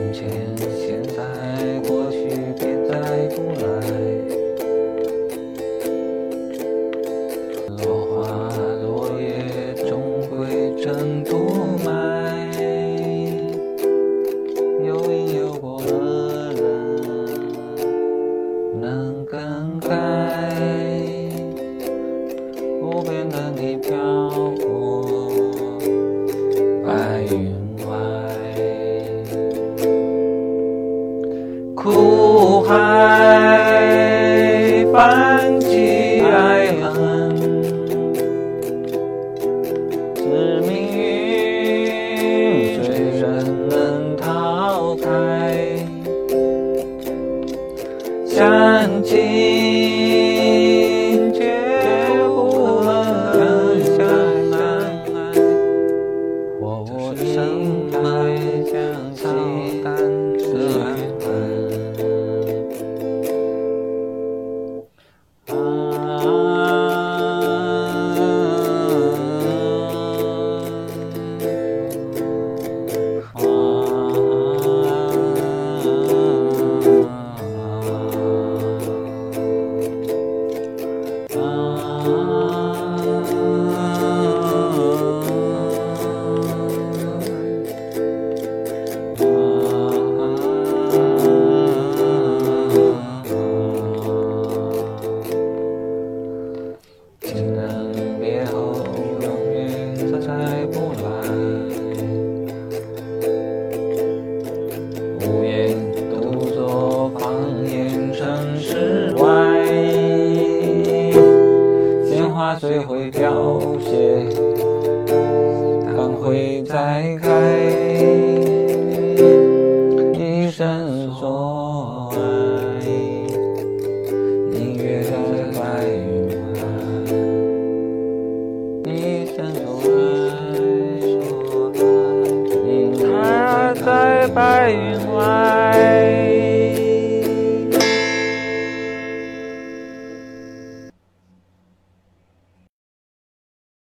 从前现在过去别再不来落花落叶终归尘土埋有因有果的人能更改无边的你飘过白云 high. 不愿独坐房檐上枝外鲜花虽会凋谢但会再开白云外。